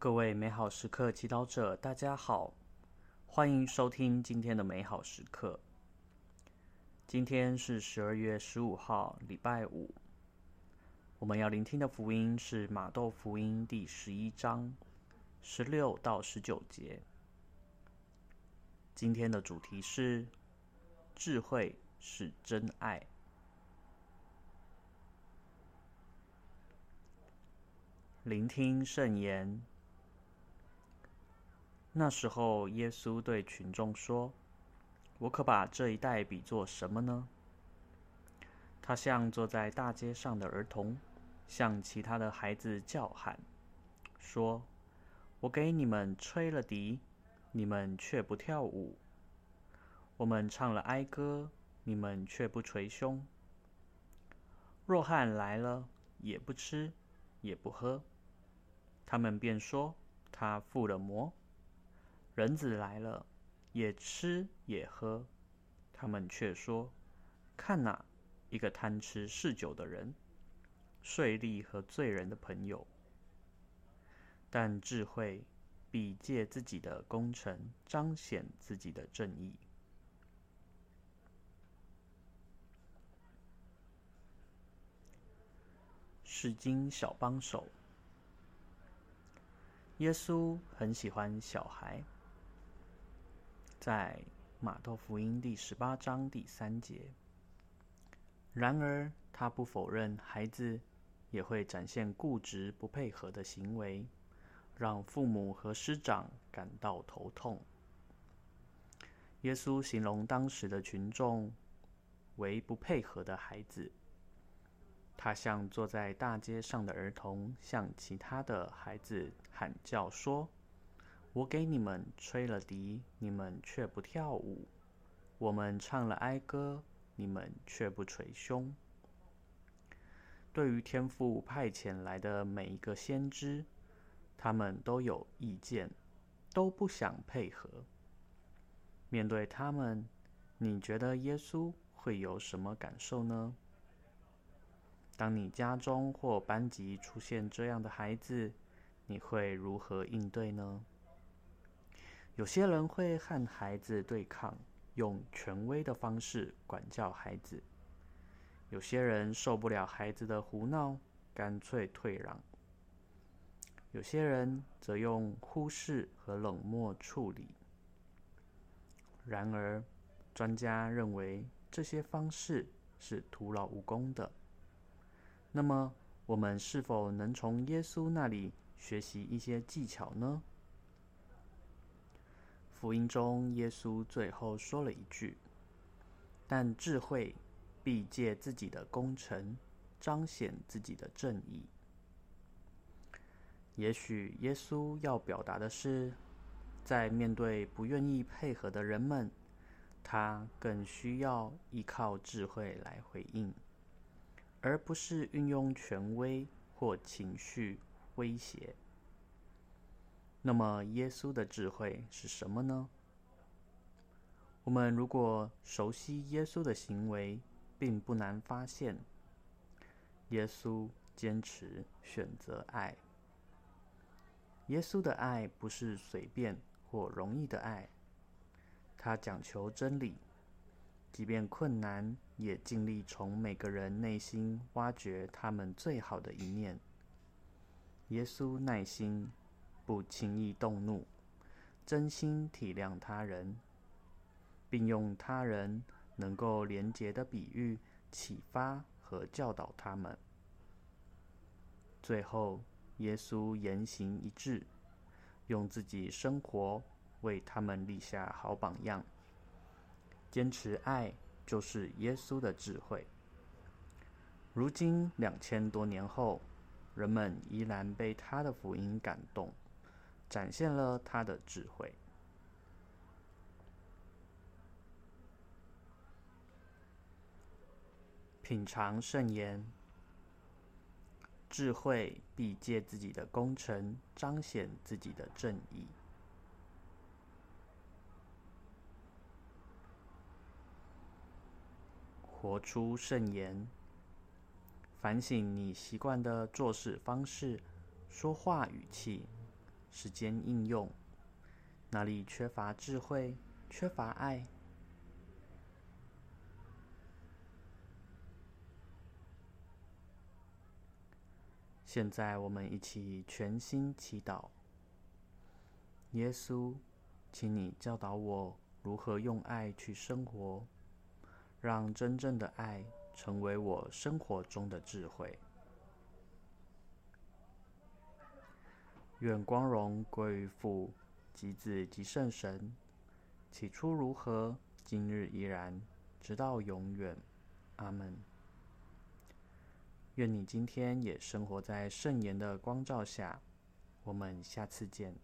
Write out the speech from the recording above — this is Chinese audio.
各位美好时刻祈祷者，大家好，欢迎收听今天的美好时刻。今天是十二月十五号，礼拜五。我们要聆听的福音是马窦福音第十一章十六到十九节。今天的主题是智慧是真爱。聆听圣言。那时候，耶稣对群众说：“我可把这一代比作什么呢？他像坐在大街上的儿童，向其他的孩子叫喊，说：‘我给你们吹了笛，你们却不跳舞；我们唱了哀歌，你们却不捶胸。若汉来了，也不吃，也不喝。’他们便说他附了魔。”人子来了，也吃也喝，他们却说：“看哪，一个贪吃嗜酒的人，税吏和罪人的朋友。”但智慧比借自己的功臣彰显自己的正义。是经小帮手，耶稣很喜欢小孩。在马窦福音第十八章第三节。然而，他不否认孩子也会展现固执不配合的行为，让父母和师长感到头痛。耶稣形容当时的群众为不配合的孩子，他像坐在大街上的儿童，向其他的孩子喊叫说。我给你们吹了笛，你们却不跳舞；我们唱了哀歌，你们却不捶胸。对于天父派遣来的每一个先知，他们都有意见，都不想配合。面对他们，你觉得耶稣会有什么感受呢？当你家中或班级出现这样的孩子，你会如何应对呢？有些人会和孩子对抗，用权威的方式管教孩子；有些人受不了孩子的胡闹，干脆退让；有些人则用忽视和冷漠处理。然而，专家认为这些方式是徒劳无功的。那么，我们是否能从耶稣那里学习一些技巧呢？福音中，耶稣最后说了一句：“但智慧必借自己的工程彰显自己的正义。”也许耶稣要表达的是，在面对不愿意配合的人们，他更需要依靠智慧来回应，而不是运用权威或情绪威胁。那么，耶稣的智慧是什么呢？我们如果熟悉耶稣的行为，并不难发现，耶稣坚持选择爱。耶稣的爱不是随便或容易的爱，他讲求真理，即便困难，也尽力从每个人内心挖掘他们最好的一面。耶稣耐心。不轻易动怒，真心体谅他人，并用他人能够连结的比喻启发和教导他们。最后，耶稣言行一致，用自己生活为他们立下好榜样。坚持爱就是耶稣的智慧。如今两千多年后，人们依然被他的福音感动。展现了他的智慧。品尝圣言，智慧必借自己的工程彰显自己的正义。活出圣言，反省你习惯的做事方式、说话语气。时间应用。哪里缺乏智慧，缺乏爱？现在我们一起全心祈祷。耶稣，请你教导我如何用爱去生活，让真正的爱成为我生活中的智慧。愿光荣归于父、及子、及圣神。起初如何，今日依然，直到永远。阿门。愿你今天也生活在圣言的光照下。我们下次见。